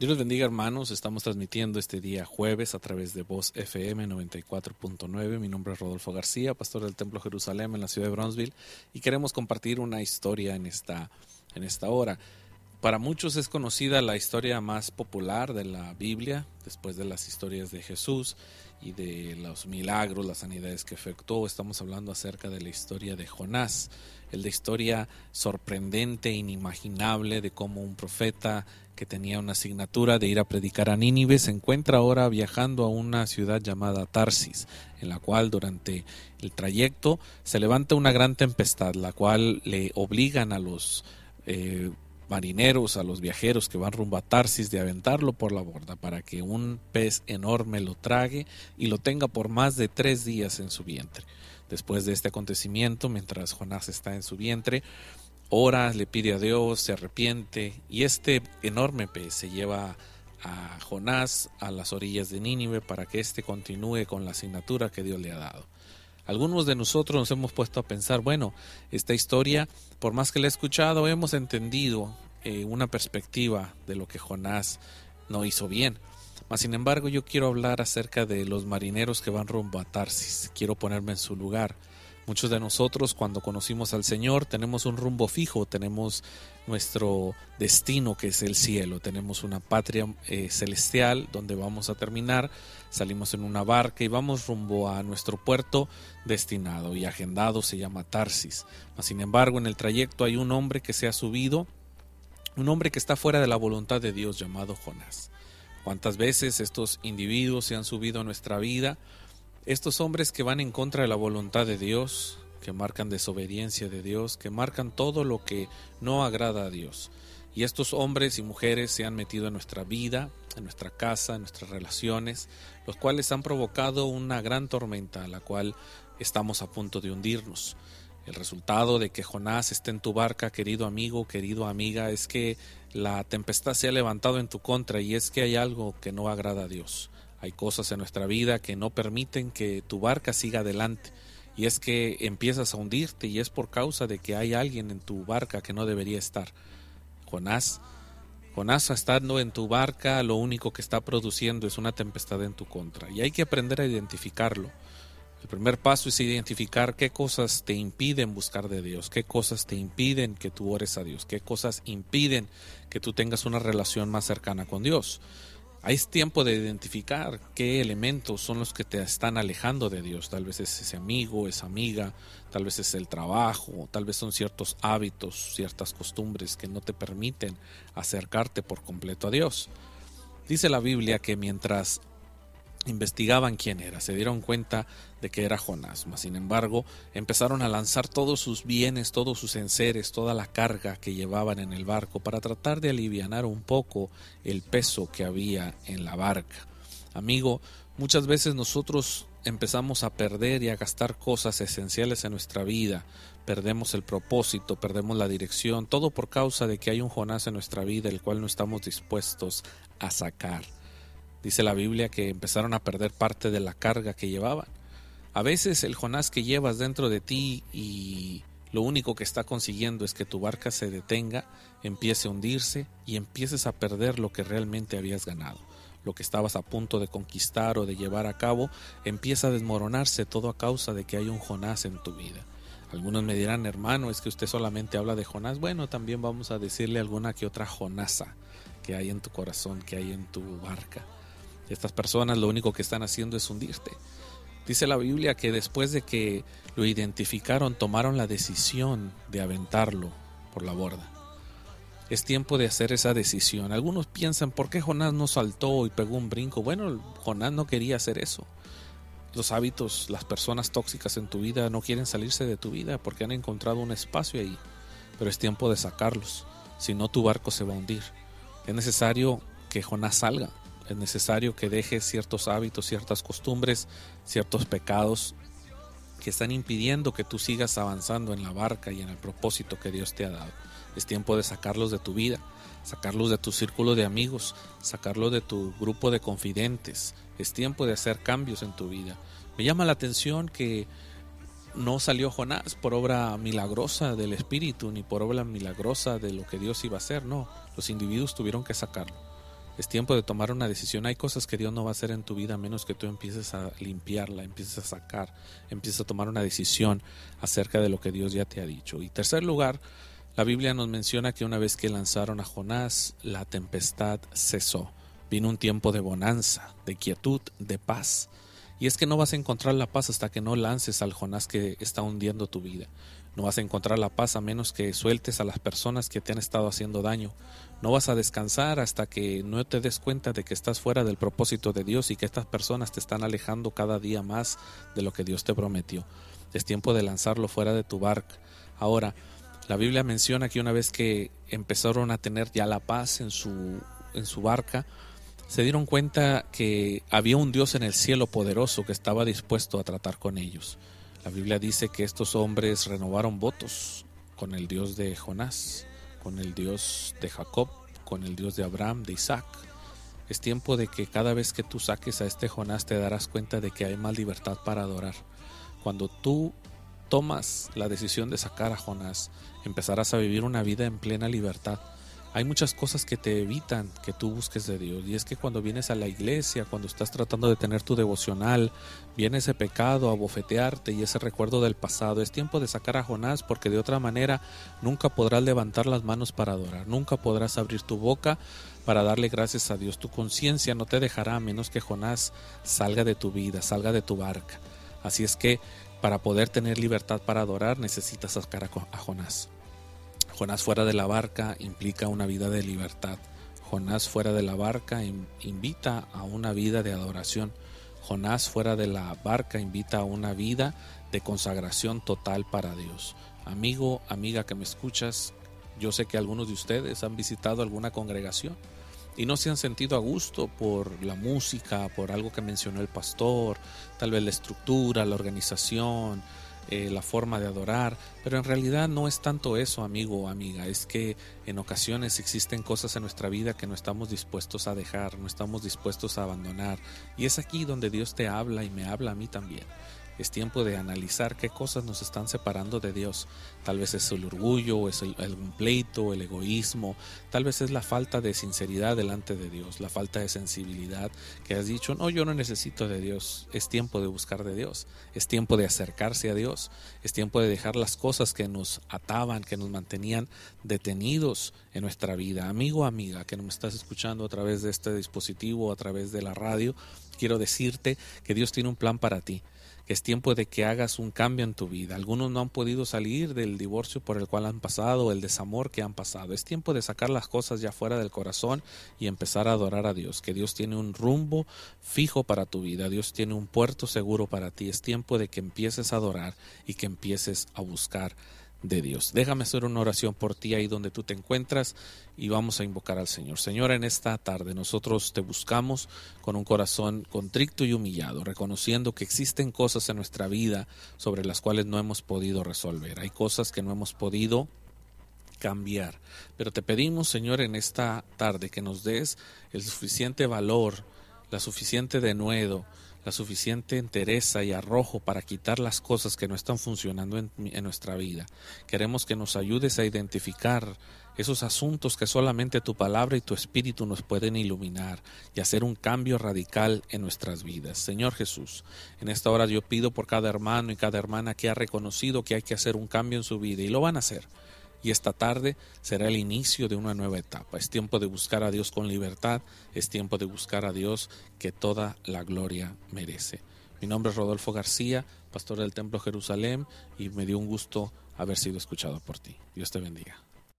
Dios los bendiga hermanos, estamos transmitiendo este día jueves a través de Voz FM 94.9. Mi nombre es Rodolfo García, pastor del Templo Jerusalén en la ciudad de Bronzeville y queremos compartir una historia en esta, en esta hora. Para muchos es conocida la historia más popular de la Biblia, después de las historias de Jesús y de los milagros, las sanidades que efectuó. Estamos hablando acerca de la historia de Jonás, el de historia sorprendente, inimaginable, de cómo un profeta que tenía una asignatura de ir a predicar a Nínive, se encuentra ahora viajando a una ciudad llamada Tarsis, en la cual durante el trayecto se levanta una gran tempestad, la cual le obligan a los eh, marineros, a los viajeros que van rumbo a Tarsis, de aventarlo por la borda para que un pez enorme lo trague y lo tenga por más de tres días en su vientre. Después de este acontecimiento, mientras Jonás está en su vientre, ora, le pide a Dios, se arrepiente y este enorme pez se lleva a Jonás a las orillas de Nínive para que éste continúe con la asignatura que Dios le ha dado. Algunos de nosotros nos hemos puesto a pensar, bueno, esta historia, por más que la he escuchado, hemos entendido eh, una perspectiva de lo que Jonás no hizo bien. Mas, sin embargo, yo quiero hablar acerca de los marineros que van rumbo a Tarsis. Quiero ponerme en su lugar. Muchos de nosotros cuando conocimos al Señor tenemos un rumbo fijo, tenemos nuestro destino que es el cielo, tenemos una patria eh, celestial donde vamos a terminar, salimos en una barca y vamos rumbo a nuestro puerto destinado y agendado se llama Tarsis. Sin embargo, en el trayecto hay un hombre que se ha subido, un hombre que está fuera de la voluntad de Dios llamado Jonás. ¿Cuántas veces estos individuos se han subido a nuestra vida? Estos hombres que van en contra de la voluntad de Dios, que marcan desobediencia de Dios, que marcan todo lo que no agrada a Dios. Y estos hombres y mujeres se han metido en nuestra vida, en nuestra casa, en nuestras relaciones, los cuales han provocado una gran tormenta a la cual estamos a punto de hundirnos. El resultado de que Jonás esté en tu barca, querido amigo, querido amiga, es que la tempestad se ha levantado en tu contra y es que hay algo que no agrada a Dios. Hay cosas en nuestra vida que no permiten que tu barca siga adelante. Y es que empiezas a hundirte y es por causa de que hay alguien en tu barca que no debería estar. Jonás, Jonás estando en tu barca lo único que está produciendo es una tempestad en tu contra. Y hay que aprender a identificarlo. El primer paso es identificar qué cosas te impiden buscar de Dios, qué cosas te impiden que tú ores a Dios, qué cosas impiden que tú tengas una relación más cercana con Dios. Es tiempo de identificar qué elementos son los que te están alejando de Dios. Tal vez es ese amigo, esa amiga, tal vez es el trabajo, tal vez son ciertos hábitos, ciertas costumbres que no te permiten acercarte por completo a Dios. Dice la Biblia que mientras investigaban quién era, se dieron cuenta de que era Jonás, mas sin embargo empezaron a lanzar todos sus bienes, todos sus enseres, toda la carga que llevaban en el barco para tratar de aliviar un poco el peso que había en la barca. Amigo, muchas veces nosotros empezamos a perder y a gastar cosas esenciales en nuestra vida, perdemos el propósito, perdemos la dirección, todo por causa de que hay un Jonás en nuestra vida el cual no estamos dispuestos a sacar. Dice la Biblia que empezaron a perder parte de la carga que llevaban. A veces el Jonás que llevas dentro de ti y lo único que está consiguiendo es que tu barca se detenga, empiece a hundirse y empieces a perder lo que realmente habías ganado. Lo que estabas a punto de conquistar o de llevar a cabo empieza a desmoronarse todo a causa de que hay un Jonás en tu vida. Algunos me dirán, hermano, es que usted solamente habla de Jonás. Bueno, también vamos a decirle alguna que otra Jonasa que hay en tu corazón, que hay en tu barca. Estas personas lo único que están haciendo es hundirte. Dice la Biblia que después de que lo identificaron, tomaron la decisión de aventarlo por la borda. Es tiempo de hacer esa decisión. Algunos piensan, ¿por qué Jonás no saltó y pegó un brinco? Bueno, Jonás no quería hacer eso. Los hábitos, las personas tóxicas en tu vida no quieren salirse de tu vida porque han encontrado un espacio ahí. Pero es tiempo de sacarlos. Si no, tu barco se va a hundir. Es necesario que Jonás salga es necesario que dejes ciertos hábitos, ciertas costumbres, ciertos pecados que están impidiendo que tú sigas avanzando en la barca y en el propósito que Dios te ha dado. Es tiempo de sacarlos de tu vida, sacarlos de tu círculo de amigos, sacarlos de tu grupo de confidentes. Es tiempo de hacer cambios en tu vida. Me llama la atención que no salió Jonás por obra milagrosa del Espíritu, ni por obra milagrosa de lo que Dios iba a hacer, no. Los individuos tuvieron que sacarlo Es tiempo de tomar una decisión. Hay cosas que Dios no va a hacer en tu vida a menos que tú empieces a limpiarla, empieces a sacar, empieces a tomar una decisión acerca de lo que Dios ya te ha dicho. Y tercer lugar, la Biblia nos menciona que una vez que lanzaron a Jonás, la tempestad cesó. Vino un tiempo de bonanza, de quietud, de paz. Y es que no vas a encontrar la paz hasta que no lances al Jonás que está hundiendo tu vida. No vas a encontrar la paz a menos que sueltes a las personas que te han estado haciendo daño. No vas a descansar hasta que no te des cuenta de que estás fuera del propósito de Dios y que estas personas te están alejando cada día más de lo que Dios te prometió. Es tiempo de lanzarlo fuera de tu barca. Ahora, la Biblia menciona que una vez que empezaron a tener ya la paz en su, en su barca, se dieron cuenta que había un Dios en el cielo poderoso que estaba dispuesto a tratar con ellos. La Biblia dice que estos hombres renovaron votos con el Dios de Jonás, con el Dios de Jacob, con el Dios de Abraham, de Isaac. Es tiempo de que cada vez que tú saques a este Jonás te darás cuenta de que hay más libertad para adorar. Cuando tú tomas la decisión de sacar a Jonás, empezarás a vivir una vida en plena libertad hay muchas cosas que te evitan que tú busques de Dios. Y es que cuando vienes a la iglesia, cuando estás tratando de tener tu devocional, viene ese pecado a bofetearte y ese recuerdo del pasado. Es tiempo de sacar a Jonás porque de otra manera nunca podrás levantar las manos para adorar, nunca podrás abrir tu boca para darle gracias a Dios. Tu conciencia no te dejará a menos que Jonás salga de tu vida, salga de tu barca. Así es que para poder tener libertad para adorar necesitas sacar a Jonás. Jonás fuera de la barca implica una vida de libertad. Jonás fuera de la barca invita a una vida de adoración. Jonás fuera de la barca invita a una vida de consagración total para Dios. Amigo, amiga que me escuchas, yo sé que algunos de ustedes han visitado alguna congregación y no se han sentido a gusto por la música, por algo que mencionó el pastor, tal vez la estructura, la organización, eh, la forma de adorar, pero en realidad no es tanto eso, amigo o amiga, es que en ocasiones existen cosas en nuestra vida que no estamos dispuestos a dejar, no estamos dispuestos a abandonar, y es aquí donde Dios te habla y me habla a mí también. Es tiempo de analizar qué cosas nos están separando de Dios. Tal vez es el orgullo, es el, pleito, el egoísmo, tal vez es la falta de sinceridad delante de Dios, la falta de sensibilidad que has dicho, no, yo no necesito de Dios. Es tiempo de buscar de Dios, es tiempo de acercarse a Dios, es tiempo de dejar las cosas que nos ataban, que nos mantenían detenidos en nuestra vida. Amigo, amiga, que no me estás escuchando a través de este dispositivo, a través de la radio, quiero decirte que Dios tiene un plan para ti es tiempo de que hagas un cambio en tu vida. Algunos no han podido salir del divorcio por el cual han pasado, el desamor que han pasado. Es tiempo de sacar las cosas ya fuera del corazón y empezar a adorar a Dios, que Dios tiene un rumbo fijo para tu vida, Dios tiene un puerto seguro para ti. Es tiempo de que empieces a adorar y que empieces a buscar de Dios. Déjame hacer una oración por ti ahí donde tú te encuentras y vamos a invocar al Señor. Señor, en esta tarde nosotros te buscamos con un corazón contrito y humillado, reconociendo que existen cosas en nuestra vida sobre las cuales no hemos podido resolver. Hay cosas que no hemos podido cambiar. Pero te pedimos, Señor, en esta tarde que nos des el suficiente valor, la suficiente denuedo, la suficiente entereza y arrojo para quitar las cosas que no están funcionando en, nuestra vida. Queremos que nos ayudes a identificar esos asuntos que solamente tu palabra y tu espíritu nos pueden iluminar y hacer un cambio radical en nuestras vidas. Señor Jesús, en esta hora yo pido por cada hermano y cada hermana que ha reconocido que hay que hacer un cambio en su vida y lo van a hacer y esta tarde será el inicio de una nueva etapa. Es tiempo de buscar a Dios con libertad, es tiempo de buscar a Dios que toda la gloria merece. Mi nombre es Rodolfo García, pastor del Templo Jerusalén, y me dio un gusto haber sido escuchado por ti. Dios te bendiga.